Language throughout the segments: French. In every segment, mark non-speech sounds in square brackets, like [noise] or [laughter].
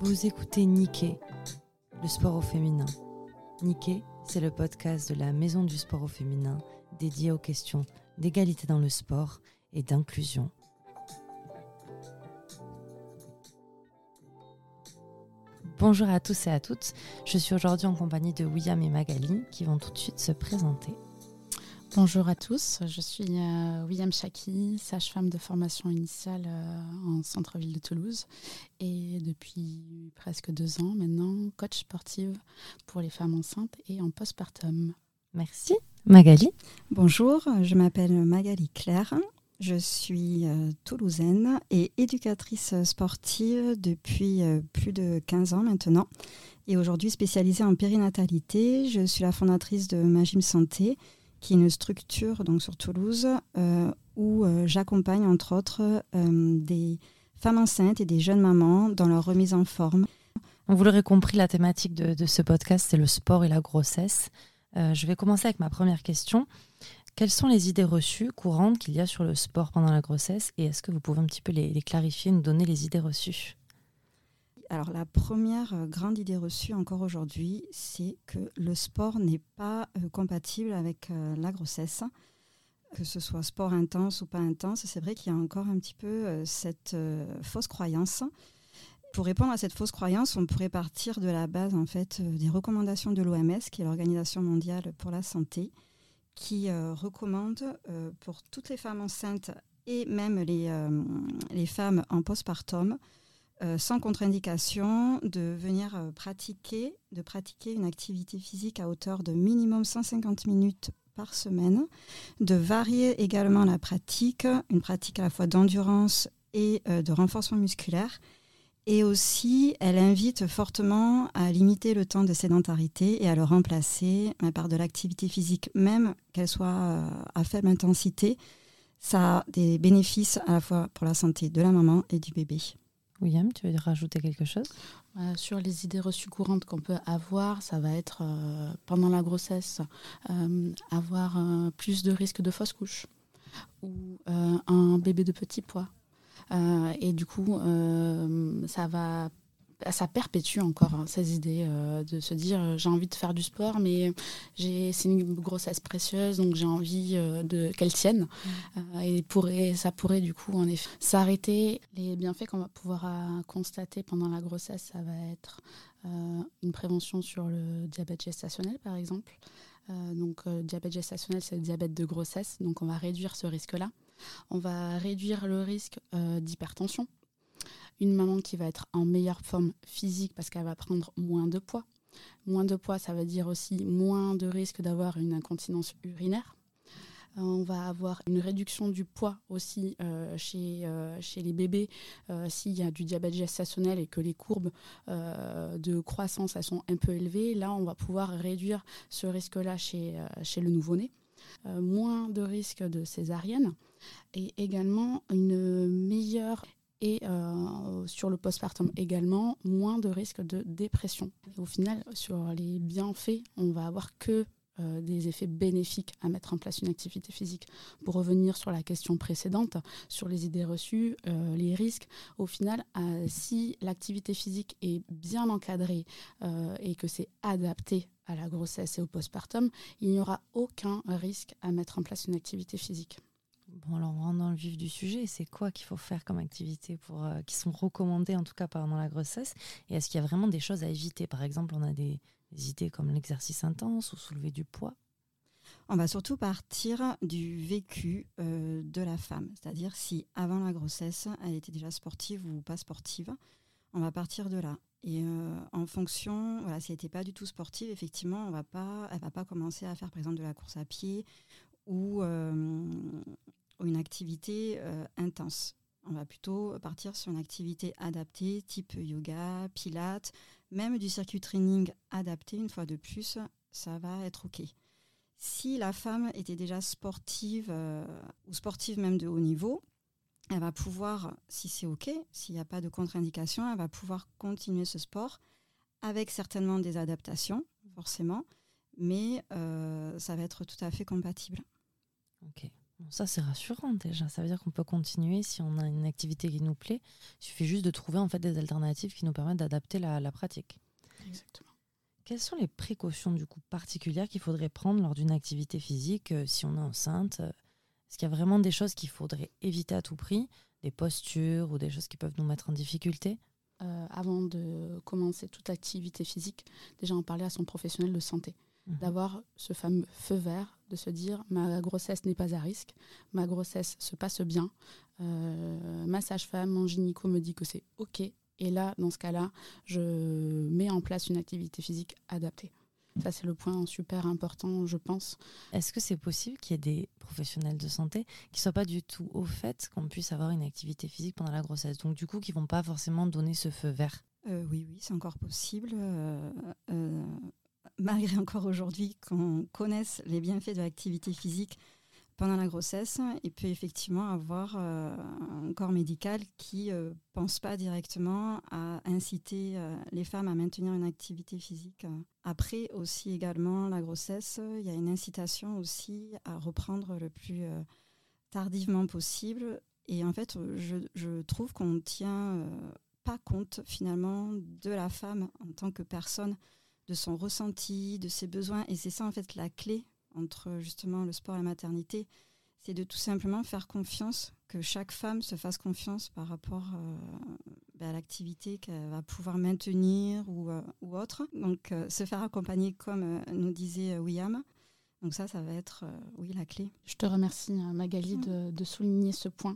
Vous écoutez Niké, le sport au féminin. Niké, c'est le podcast de la Maison du sport au féminin dédié aux questions d'égalité dans le sport et d'inclusion. Bonjour à tous et à toutes, je suis aujourd'hui en compagnie de William et Magali qui vont tout de suite se présenter. Bonjour à tous, je suis euh, William Chaki, sage-femme de formation initiale euh, en centre-ville de Toulouse et depuis presque deux ans maintenant coach sportive pour les femmes enceintes et en postpartum. Merci. Magali Bonjour, je m'appelle Magali Claire, je suis euh, toulousaine et éducatrice sportive depuis plus de 15 ans maintenant et aujourd'hui spécialisée en périnatalité. Je suis la fondatrice de Magim Santé qui est une structure donc sur Toulouse euh, où euh, j'accompagne entre autres euh, des femmes enceintes et des jeunes mamans dans leur remise en forme. Vous l'aurez compris, la thématique de, ce podcast, c'est le sport et la grossesse. je vais commencer avec ma première question. Quelles sont les idées reçues courantes qu'il y a sur le sport pendant la grossesse? Et est-ce que vous pouvez un petit peu les, les clarifier, nous donner les idées reçues? Alors la première euh, grande idée reçue encore aujourd'hui, c'est que le sport n'est pas euh, compatible avec euh, la grossesse. Que ce soit sport intense ou pas intense, c'est vrai qu'il y a encore un petit peu cette fausse croyance. Pour répondre à cette fausse croyance, on pourrait partir de la base en fait des recommandations de l'OMS, qui est l'Organisation mondiale pour la santé, qui recommande pour toutes les femmes enceintes et même les, les femmes en postpartum euh, sans contre-indication, de venir euh, pratiquer, de pratiquer une activité physique à hauteur de minimum 150 minutes par semaine, de varier également la pratique, une pratique à la fois d'endurance et euh, de renforcement musculaire. Et aussi, elle invite fortement à limiter le temps de sédentarité et à le remplacer par de l'activité physique, même qu'elle soit à faible intensité. Ça a des bénéfices à la fois pour la santé de la maman et du bébé. William, tu veux rajouter quelque chose? Euh, Sur les idées reçues courantes qu'on peut avoir, ça va être euh, pendant la grossesse, euh, avoir plus de risques de fausse couche ou un bébé de petit poids. et du coup, ça va ça perpétue encore hein, ces idées euh, de se dire euh, j'ai envie de faire du sport, mais c'est une grossesse précieuse, donc j'ai envie euh, de qu'elle tienne. Mm. et pourrait, ça pourrait du coup en effet s'arrêter. Les bienfaits qu'on va pouvoir constater pendant la grossesse, ça va être une prévention sur le diabète gestationnel par exemple. donc diabète gestationnel, c'est le diabète de grossesse, donc on va réduire ce risque-là. On va réduire le risque d'hypertension une maman qui va être en meilleure forme physique parce qu'elle va prendre moins de poids. Moins de poids, ça veut dire aussi moins de risque d'avoir une incontinence urinaire. Euh, on va avoir une réduction du poids aussi euh, chez, euh, chez les bébés s'il y a du diabète gestationnel et que les courbes de croissance elles sont un peu élevées. Là, on va pouvoir réduire ce risque-là chez, chez le nouveau-né. moins de risque de césarienne et également une meilleure et euh, sur le postpartum également, moins de risques de dépression. au final, sur les bienfaits, on va avoir que euh, des effets bénéfiques à mettre en place une activité physique. Pour revenir sur la question précédente, sur les idées reçues, euh, les risques, au final, si l'activité physique est bien encadrée et que c'est adapté à la grossesse et au postpartum, il n'y aura aucun risque à mettre en place une activité physique. Bon, alors on rentre dans le vif du sujet. C'est quoi qu'il faut faire comme activité pour, euh, qui sont recommandées en tout cas pendant la grossesse? Et est-ce qu'il y a vraiment des choses à éviter? Par exemple, on a des, idées comme l'exercice intense ou soulever du poids? On va surtout partir du vécu euh, de la femme, c'est-à-dire si avant la grossesse, elle était déjà sportive ou pas sportive, on va partir de là. Et euh, en fonction, voilà, si elle n'était pas du tout sportive, effectivement, on va pas, elle va pas commencer à faire par exemple de la course à pied ou une activité euh, intense. On va plutôt partir sur une activité adaptée, type yoga, pilates, même du circuit training adapté, une fois de plus, ça va être OK. Si la femme était déjà sportive euh, ou sportive même de haut niveau, elle va pouvoir, si c'est OK, s'il n'y a pas de contre-indication, elle va pouvoir continuer ce sport avec certainement des adaptations, forcément, mais euh, ça va être tout à fait compatible. Ça, c'est rassurant déjà. Ça veut dire qu'on peut continuer si on a une activité qui nous plaît. Il suffit juste de trouver en fait des alternatives qui nous permettent d'adapter la, pratique. Exactement. Quelles sont les précautions du coup particulières qu'il faudrait prendre lors d'une activité physique euh, si on est enceinte Est-ce qu'il y a vraiment des choses qu'il faudrait éviter à tout prix Des postures ou des choses qui peuvent nous mettre en difficulté? Euh, Avant de commencer toute activité physique, déjà en parler à son professionnel de santé. Mhm. d'avoir ce fameux feu vert, de se dire ma grossesse n'est pas à risque, ma grossesse se passe bien, euh, ma sage-femme, mon gynéco me dit que c'est OK, et là, dans ce cas-là, je mets en place une activité physique adaptée. Ça, c'est le point super important, je pense. Est-ce que c'est possible qu'il y ait des professionnels de santé qui ne soient pas du tout au fait qu'on puisse avoir une activité physique pendant la grossesse Donc, du coup, qui ne vont pas forcément donner ce feu vert? Euh, Oui, oui, c'est encore possible. Euh, malgré encore aujourd'hui qu'on connaisse les bienfaits de l'activité physique pendant la grossesse, il peut effectivement avoir euh, un corps médical qui ne euh, pense pas directement à inciter euh, les femmes à maintenir une activité physique. Après aussi également la grossesse, il y a une incitation aussi à reprendre le plus tardivement possible. Et en fait, je, je trouve qu'on ne tient pas compte finalement de la femme en tant que personne de son ressenti, de ses besoins. Et c'est ça en fait la clé entre justement le sport et la maternité, c'est de tout simplement faire confiance, que chaque femme se fasse confiance par rapport euh, ben, à l'activité qu'elle va pouvoir maintenir ou, euh, ou autre. Donc euh, se faire accompagner comme nous disait William. Donc ça, ça va être, oui, la clé. Je te remercie, Magali, de, de souligner ce point.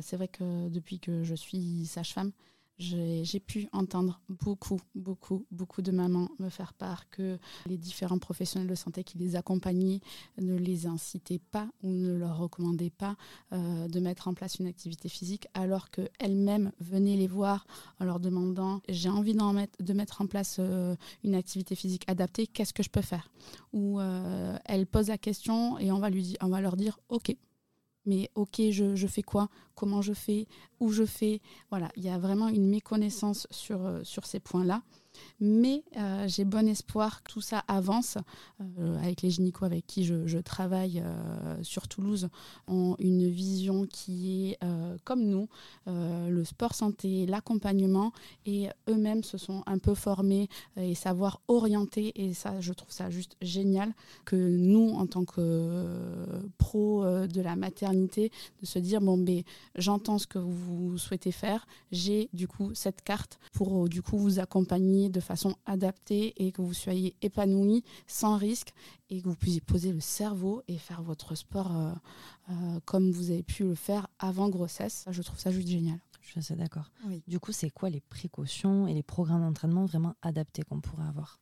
c'est vrai que depuis que je suis sage-femme, j'ai pu entendre beaucoup, beaucoup, beaucoup de mamans me faire part que les différents professionnels de santé qui les accompagnaient ne les incitaient pas ou ne leur recommandaient pas euh, de mettre en place une activité physique, alors qu'elles-mêmes venaient les voir en leur demandant j'ai envie mettre, de mettre en place euh, une activité physique adaptée, qu'est-ce que je peux faire? Ou euh, elles posent la question et on va, lui, on va leur dire ok, mais ok, je, fais quoi Comment je fais Où je fais Voilà, il y a vraiment une méconnaissance sur, euh, sur ces points-là. Mais euh, j'ai bon espoir que tout ça avance. Euh, avec les gynécos avec qui je, travaille sur Toulouse ont une vision qui est comme nous, le sport santé, l'accompagnement, et eux-mêmes se sont un peu formés et savoir orienter. Et ça, je trouve ça juste génial que nous, en tant que pro de la maternité, de se dire bon, ben, j'entends ce que vous souhaitez faire, j'ai du coup cette carte pour du coup vous accompagner de façon adaptée et que vous soyez épanoui sans risque et que vous puissiez poser le cerveau et faire votre sport euh, euh, comme vous avez pu le faire avant grossesse. Je trouve ça juste génial. Je suis assez d'accord. Du coup, c'est quoi les précautions et les programmes d'entraînement vraiment adaptés qu'on pourrait avoir?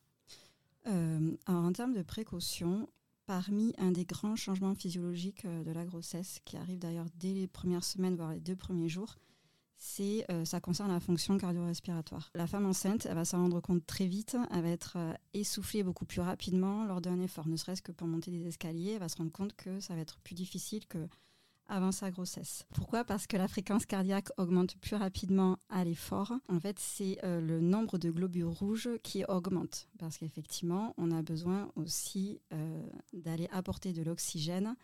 Euh, alors en termes de précautions, parmi un des grands changements physiologiques de la grossesse, qui arrive d'ailleurs dès les premières semaines, voire les deux premiers jours, c'est euh, ça concerne la fonction cardio-respiratoire. La femme enceinte, elle va s'en rendre compte très vite, elle va être euh, essoufflée beaucoup plus rapidement lors d'un effort, ne serait-ce que pour monter des escaliers, elle va se rendre compte que ça va être plus difficile que avant sa grossesse. Pourquoi? Parce que la fréquence cardiaque augmente plus rapidement à l'effort. En fait, c'est euh, le nombre de globules rouges qui augmente. Parce qu'effectivement, on a besoin aussi d'aller apporter de l'oxygène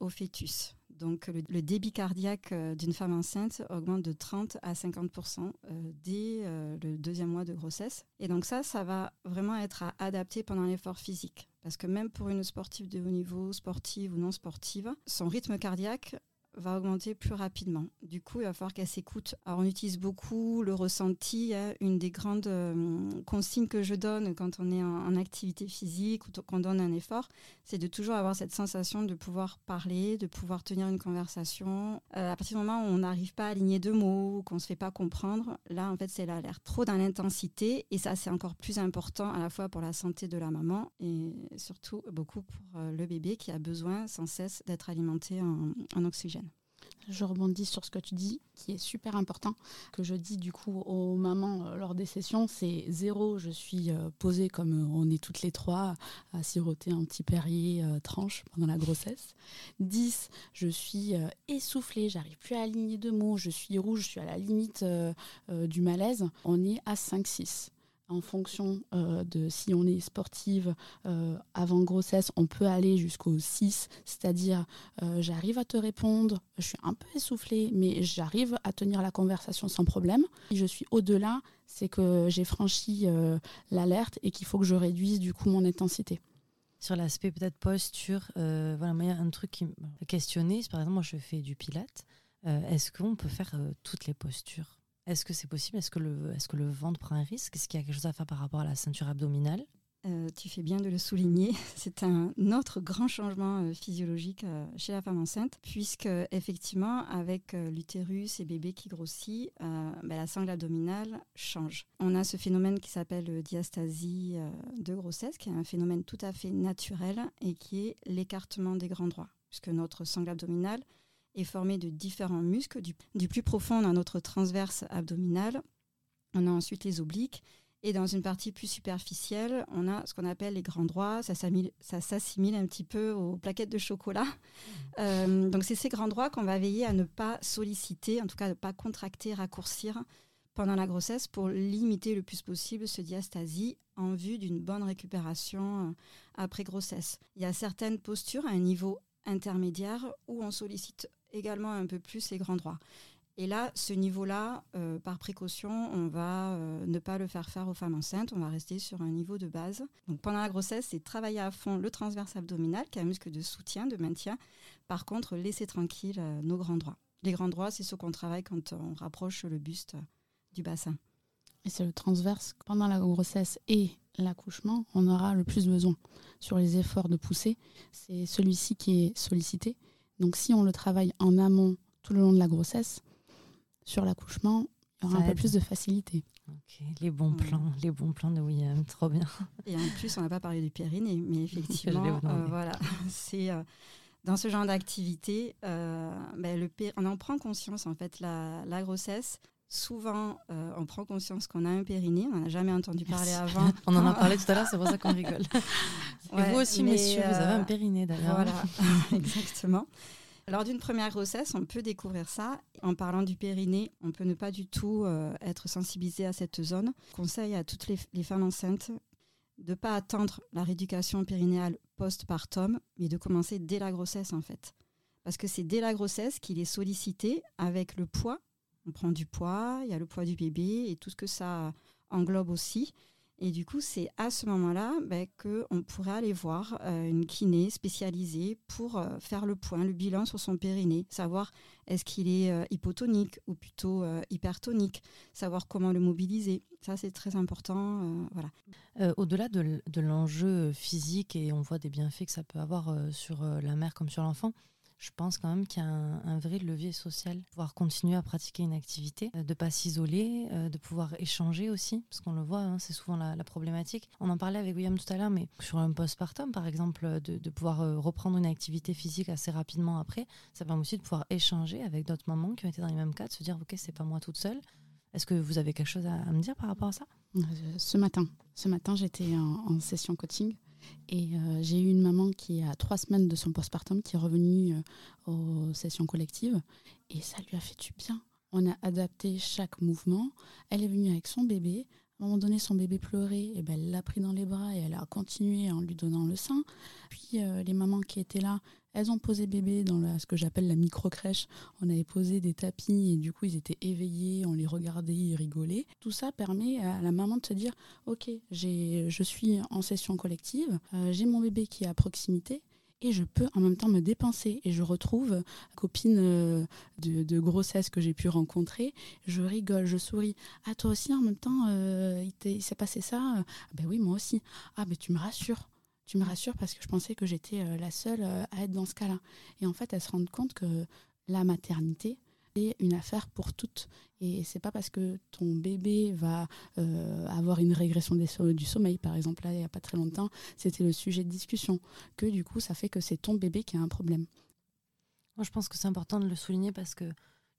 au fœtus. Donc le, débit cardiaque euh, d'une femme enceinte augmente de 30 à 50% euh, dès le deuxième mois de grossesse. Et donc ça, ça va vraiment être à adapter pendant l'effort physique. Parce que même pour une sportive de haut niveau, sportive ou non sportive, son rythme cardiaque va augmenter plus rapidement. Du coup, il va falloir qu'elle s'écoute. Alors, on utilise beaucoup le ressenti. Hein. Une des grandes euh, consignes que je donne quand on est en, activité physique ou qu'on donne un effort, c'est de toujours avoir cette sensation de pouvoir parler, de pouvoir tenir une conversation. Euh, à partir du moment où on n'arrive pas à aligner deux mots, qu'on ne se fait pas comprendre, là, en fait, c'est l'air trop dans l'intensité. Et ça, c'est encore plus important à la fois pour la santé de la maman et surtout beaucoup pour euh, le bébé qui a besoin sans cesse d'être alimenté en oxygène. Je rebondis sur ce que tu dis, qui est super important, que je dis du coup aux mamans euh, lors des sessions, c'est zéro, je suis euh, posée comme euh, on est toutes les trois à siroter un petit Perrier tranche pendant la grossesse. 10, je suis essoufflée, j'arrive plus à aligner deux mots, je suis rouge, je suis à la limite du malaise. On est à 5-6. En fonction euh, de si on est sportive euh, avant grossesse, on peut aller jusqu'au 6, c'est-à-dire euh, j'arrive à te répondre, je suis un peu essoufflée, mais j'arrive à tenir la conversation sans problème. Si je suis au-delà, c'est que j'ai franchi l'alerte et qu'il faut que je réduise du coup mon intensité. Sur l'aspect peut-être posture, voilà, un truc qui me questionner, par exemple moi je fais du pilate, est-ce qu'on peut faire toutes les postures? Est-ce que c'est possible? Est-ce que, le, ventre prend un risque? Est-ce qu'il y a quelque chose à faire par rapport à la ceinture abdominale? Euh, tu fais bien de le souligner. [laughs] C'est un autre grand changement euh, physiologique euh, chez la femme enceinte, puisque effectivement, avec l'utérus et bébé qui grossit, ben, la sangle abdominale change. On a ce phénomène qui s'appelle diastasie de grossesse, qui est un phénomène tout à fait naturel et qui est l'écartement des grands droits, puisque notre sangle abdominale est formé de différents muscles. Du, plus profond, on a notre transverse abdominale. On a ensuite les obliques. Et dans une partie plus superficielle, on a ce qu'on appelle les grands droits. Ça s'assimile un petit peu aux plaquettes de chocolat. Mmh. [laughs] Euh, donc c'est ces grands droits qu'on va veiller à ne pas solliciter, en tout cas ne pas contracter, raccourcir pendant la grossesse pour limiter le plus possible ce diastasie en vue d'une bonne récupération euh, après grossesse. Il y a certaines postures à un niveau intermédiaire où on sollicite également un peu plus les grands droits. Et là, ce niveau-là, euh, par précaution, on va euh, ne pas le faire faire aux femmes enceintes, on va rester sur un niveau de base. Donc pendant la grossesse, c'est travailler à fond le transverse abdominal, qui est un muscle de soutien, de maintien. Par contre, laisser tranquille euh, nos grands droits. Les grands droits, c'est ce qu'on travaille quand on rapproche le buste du bassin. Et c'est le transverse. Pendant la grossesse et l'accouchement, on aura le plus besoin. Sur les efforts de poussée, c'est celui-ci qui est sollicité. Donc si on le travaille en amont tout le long de la grossesse, sur l'accouchement, il y aura un peu plus de facilité. Les bons plans, les bons plans de William, trop bien. Et en plus, on n'a pas parlé du périnée, mais [laughs] effectivement, euh, voilà, [laughs] c'est euh, dans ce genre d'activité, euh, ben, on en prend conscience en fait la, grossesse. Souvent, on prend conscience qu'on a un périnée, on n'en a jamais entendu parler [laughs] avant. on en a parlé tout à l'heure, c'est pour ça qu'on rigole. [laughs] Et vous aussi, messieurs, vous avez un périnée d'ailleurs. Voilà, [laughs] exactement. Lors d'une première grossesse, on peut découvrir ça. En parlant du périnée, on peut ne pas du tout euh, être sensibilisé à cette zone. Conseil à toutes les, femmes enceintes de ne pas attendre la rééducation périnéale post-partum, mais de commencer dès la grossesse en fait. Parce que c'est dès la grossesse qu'il est sollicité avec le poids. On prend du poids, il y a le poids du bébé et tout ce que ça englobe aussi. Et du coup, c'est à ce moment-là ben, qu'on pourrait aller voir euh, une kiné spécialisée pour euh, faire le point, le bilan sur son périnée, savoir est-ce qu'il est, euh, hypotonique ou plutôt hypertonique, savoir comment le mobiliser. Ça, c'est très important. voilà. Au-delà de l'enjeu physique, et on voit des bienfaits que ça peut avoir sur la mère comme sur l'enfant, je pense quand même qu'il y a un, vrai levier social, pouvoir continuer à pratiquer une activité, euh, de pas s'isoler, euh, de pouvoir échanger aussi, parce qu'on le voit, hein, c'est souvent la, problématique. On en parlait avec William tout à l'heure, mais sur un postpartum, par exemple, de, pouvoir euh, reprendre une activité physique assez rapidement après, ça permet aussi de pouvoir échanger avec d'autres mamans qui ont été dans les mêmes cas, de se dire, ok, c'est pas moi toute seule. Est-ce que vous avez quelque chose à, me dire par rapport à ça? Ce matin, ce matin, j'étais en session coaching et euh, j'ai eu une maman qui, a trois semaines de son postpartum, qui est revenue euh, aux sessions collectives. Et ça lui a fait du bien. On a adapté chaque mouvement. Elle est venue avec son bébé. À un moment donné, son bébé pleurait, et ben, elle l'a pris dans les bras et elle a continué en lui donnant le sein. Puis euh, les mamans qui étaient là, elles ont posé bébé dans ce que j'appelle la micro-crèche. On avait posé des tapis et du coup, ils étaient éveillés, on les regardait, ils rigolaient. Tout ça permet à la maman de se dire Ok, je suis en session collective, euh, j'ai mon bébé qui est à proximité et je peux en même temps me dépenser. Et je retrouve copine euh, de, grossesse que j'ai pu rencontrer. Je rigole je souris. Ah toi aussi en même temps euh, il s'est passé ça? Ah, ben oui moi aussi. Ah ben tu me rassures tu me rassures parce que je pensais que j'étais euh, la seule à être dans ce cas-là et en fait elle se rend compte que la maternité une affaire pour toutes. Et c'est pas parce que ton bébé va euh, avoir une régression du sommeil, par exemple, là, il n'y a pas très longtemps, c'était le sujet de discussion, que du coup, ça fait que c'est ton bébé qui a un problème. Moi, je pense que c'est important de le souligner parce que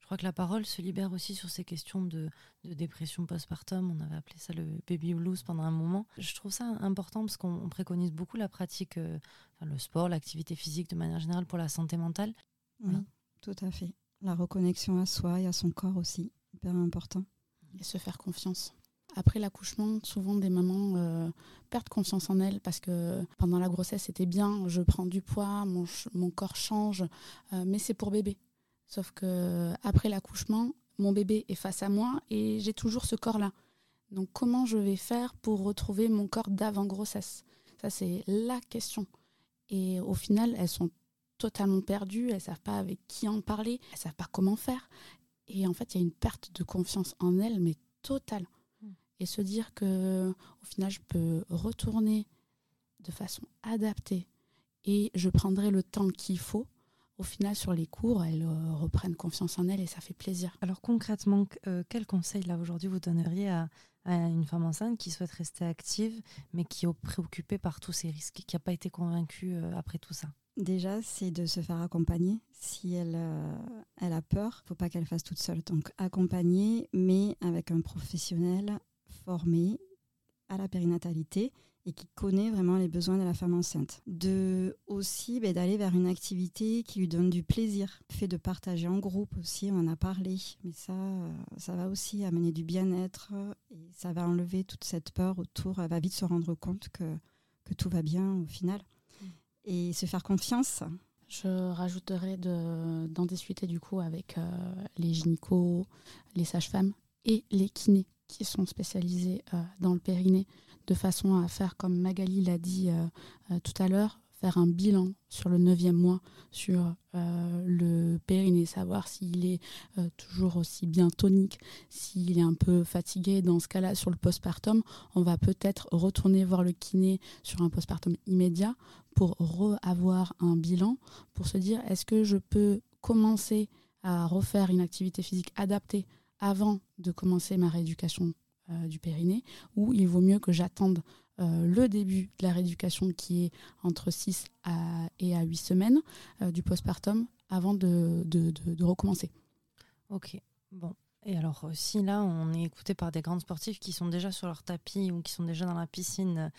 crois que la parole se libère aussi sur ces questions de, dépression postpartum. On avait appelé ça le baby blues pendant un moment. Je trouve ça important parce qu'on préconise beaucoup la pratique, euh, le sport, l'activité physique de manière générale pour la santé mentale. Oui, tout à fait. La reconnexion à soi et à son corps aussi, hyper important. Et se faire confiance. après l'accouchement, souvent des mamans perdent confiance en elles parce que pendant la grossesse c'était bien, je prends du poids, mon, mon corps change, mais c'est pour bébé. Sauf que après l'accouchement, mon bébé est face à moi et j'ai toujours ce corps-là. Donc comment je vais faire pour retrouver mon corps d'avant grossesse Ça c'est la question. Et au final, elles sont totalement perdues, elles savent pas avec qui en parler, elles savent pas comment faire. Et en fait, il y a une perte de confiance en elles, mais totale. Hmm. Et se dire que au final, je peux retourner de façon adaptée et je prendrai le temps qu'il faut au final, sur les cours, elles euh, reprennent confiance en elles et ça fait plaisir. Alors concrètement, euh, quel conseil là aujourd'hui vous donneriez à, une femme enceinte qui souhaite rester active, mais qui est préoccupée par tous ces risques, qui n'a pas été convaincue euh, après tout ça? Déjà, c'est de se faire accompagner. Si elle, elle a peur, faut pas qu'elle fasse toute seule. Donc accompagner, mais avec un professionnel formé à la périnatalité et qui connaît vraiment les besoins de la femme enceinte. De aussi ben, d'aller vers une activité qui lui donne du plaisir, le fait de partager en groupe aussi, on en a parlé, mais ça, euh, ça va aussi amener du bien-être et ça va enlever toute cette peur autour. Elle va vite se rendre compte que, que tout va bien au final mm. et se faire confiance. Je rajouterais d'en discuter du coup avec euh, les gynécos, les sages-femmes et les kinés qui sont spécialisés euh, dans le périnée de façon à faire, comme Magali l'a dit euh, euh, tout à l'heure, faire un bilan sur le neuvième mois sur le périnée, savoir s'il est toujours aussi bien tonique, s'il est un peu fatigué. Dans ce cas-là, sur le postpartum, on va peut-être retourner voir le kiné sur un postpartum immédiat pour avoir un bilan, pour se dire est-ce que je peux commencer à refaire une activité physique adaptée avant de commencer ma rééducation euh, du périnée, ou il vaut mieux que j'attende euh, le début de la rééducation qui est entre 6 à, et à 8 semaines euh, du postpartum avant de, de, recommencer. Ok, bon. Et alors, si là, on est écouté par des grandes sportives qui sont déjà sur leur tapis ou qui sont déjà dans la piscine,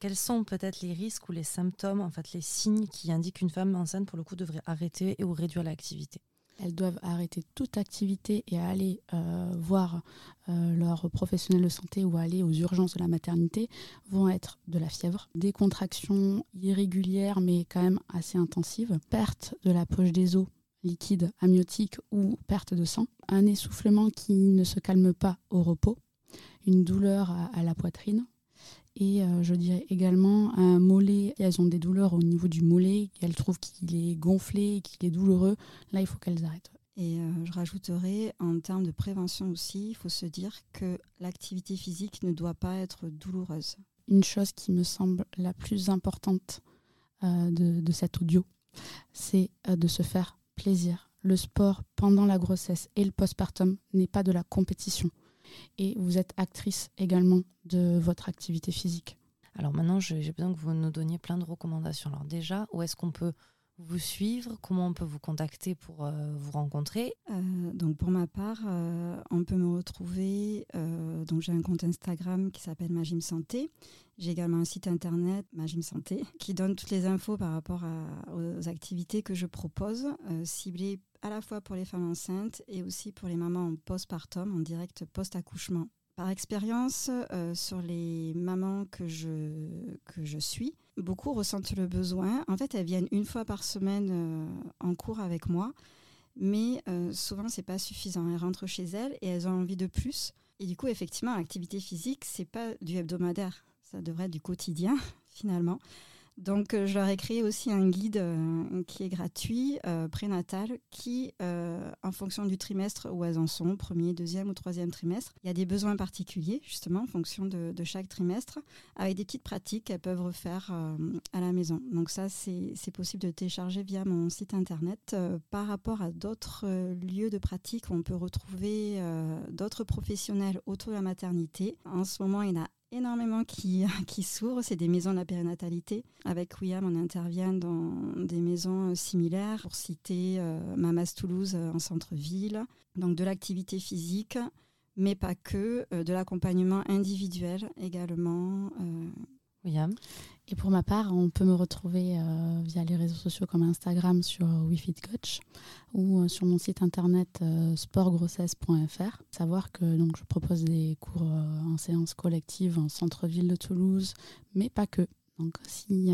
quels sont peut-être les risques ou les symptômes, en fait, les signes qui indiquent qu'une femme enceinte, pour le coup, devrait arrêter ou réduire l'activité? Elles doivent arrêter toute activité et aller euh, voir euh, leur professionnel de santé ou aller aux urgences de la maternité vont être de la fièvre, des contractions irrégulières mais quand même assez intensives, perte de la poche des os liquide amniotique ou perte de sang, un essoufflement qui ne se calme pas au repos, une douleur à la poitrine, et euh, je dirais également un mollet. Elles ont des douleurs au niveau du mollet, elles trouvent qu'il est gonflé, qu'il est douloureux. Là, il faut qu'elles arrêtent. Et euh, je rajouterais, en termes de prévention aussi, il faut se dire que l'activité physique ne doit pas être douloureuse. Une chose qui me semble la plus importante euh, de, de, cet audio, c'est de se faire plaisir. Le sport pendant la grossesse et le postpartum n'est pas de la compétition et vous êtes actrice également de votre activité physique. Alors maintenant, j'ai besoin que vous nous donniez plein de recommandations. Alors déjà, où est-ce qu'on peut vous suivre? Comment on peut vous contacter pour euh, vous rencontrer? Euh, Donc pour ma part, euh, on peut me retrouver. donc j'ai un compte Instagram qui s'appelle Magim Santé. J'ai également un site internet Magim Santé qui donne toutes les infos par rapport aux activités que je propose, ciblées à la fois pour les femmes enceintes et aussi pour les mamans en postpartum, en direct post-accouchement. Par expérience, euh, sur les mamans que je, que je suis, beaucoup ressentent le besoin. En fait, elles viennent une fois par semaine euh, en cours avec moi, mais euh, souvent, c'est pas suffisant. Elles rentrent chez elles et elles ont envie de plus. Et du coup, effectivement, l'activité physique, c'est pas du hebdomadaire, ça devrait être du quotidien, [laughs] finalement. Donc, euh, je leur ai créé aussi un guide euh, qui est gratuit, euh, prénatal, qui, en fonction du trimestre où elles en sont, premier, deuxième ou troisième trimestre, il y a des besoins particuliers, justement, en fonction de, chaque trimestre, avec des petites pratiques qu'elles peuvent refaire à la maison. Donc, ça, c'est possible de télécharger via mon site internet. par rapport à d'autres lieux de pratique, on peut retrouver d'autres professionnels autour de la maternité. En ce moment, il y en a énormément qui, [laughs] qui s'ouvrent. C'est des maisons de la périnatalité. Avec William, on intervient dans des maisons euh, similaires, pour citer euh, Mamas Toulouse euh, en centre-ville. Donc de l'activité physique, mais pas que, de l'accompagnement individuel également. Et pour ma part, on peut me retrouver euh, via les réseaux sociaux comme Instagram sur WeFitCoach ou euh, sur mon site internet euh, sportgrossesse.fr. Savoir que donc, je propose des cours en séance collective en centre-ville de Toulouse, mais pas que. Donc si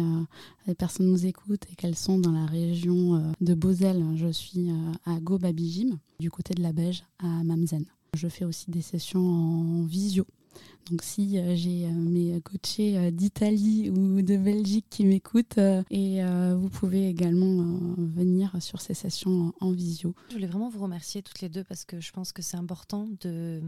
les personnes nous écoutent et qu'elles sont dans la région de Beauzelle, je suis à Go Gym, du côté de la Beige, à Mamzen. Je fais aussi des sessions en visio donc si euh, j'ai euh, mes coachés euh, d'Italie ou de Belgique qui m'écoutent, et vous pouvez également venir sur ces sessions en, visio. Je voulais vraiment vous remercier toutes les deux parce que je pense que c'est important de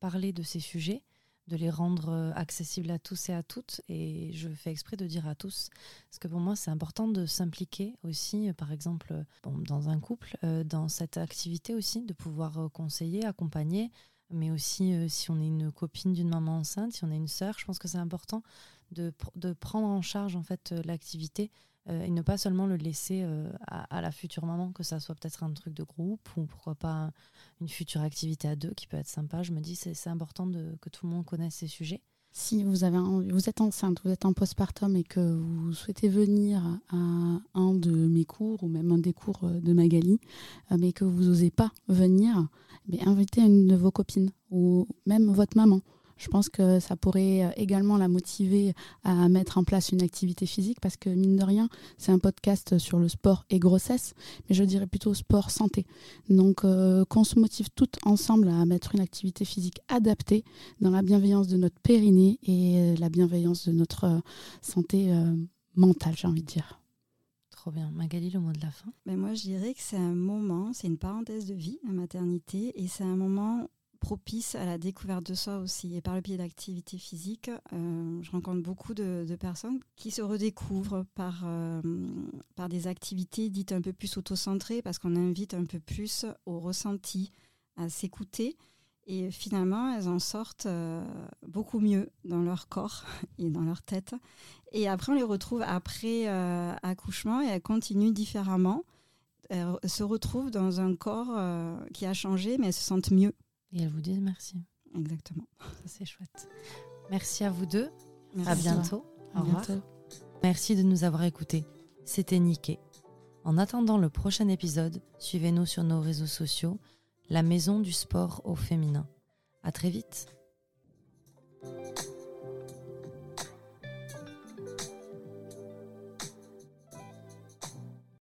parler de ces sujets de les rendre accessibles à tous et à toutes. Et je fais exprès de dire à tous, parce que pour moi, c'est important de s'impliquer aussi, par exemple, dans un couple, dans cette activité aussi, de pouvoir conseiller, accompagner, mais aussi euh, si on est une copine d'une maman enceinte, si on est une sœur, je pense que c'est important de, de, prendre en charge en fait euh, l'activité euh, et ne pas seulement le laisser à, la future maman, que ça soit peut-être un truc de groupe ou pourquoi pas une future activité à deux qui peut être sympa. Je me dis c'est important que tout le monde connaisse ces sujets. Si vous, avez vous êtes enceinte, vous êtes en postpartum et que vous souhaitez venir à un de mes cours ou même un des cours de Magali, mais que vous n'osez pas venir, invitez une de vos copines ou même votre maman. Je pense que ça pourrait euh, également la motiver à mettre en place une activité physique parce que, mine de rien, c'est un podcast sur le sport et grossesse, mais je dirais plutôt sport santé. Donc, euh, qu'on se motive toutes ensemble à mettre une activité physique adaptée dans la bienveillance de notre périnée et euh, la bienveillance de notre santé mentale, j'ai envie de dire. Trop bien. Magali, le mot de la fin? Mais ben, Moi, je dirais que c'est un moment, c'est une parenthèse de vie, la maternité, et c'est un moment propice à la découverte de soi aussi. Et par le biais d'activités physiques, euh, je rencontre beaucoup de, personnes qui se redécouvrent par, euh, par des activités dites un peu plus auto-centrées, parce qu'on invite un peu plus au ressenti, à s'écouter et finalement, elles en sortent euh, beaucoup mieux dans leur corps [laughs] et dans leur tête. Et après, on les retrouve après accouchement et elles continuent différemment. Elles se retrouvent dans un corps qui a changé, mais elles se sentent mieux. Et elles vous disent merci. Exactement. Ça, c'est chouette. Merci à vous deux. À bientôt. Au revoir. Merci de nous avoir écoutés. C'était Niké. En attendant le prochain épisode, suivez-nous sur nos réseaux sociaux la maison du sport au féminin. À très vite.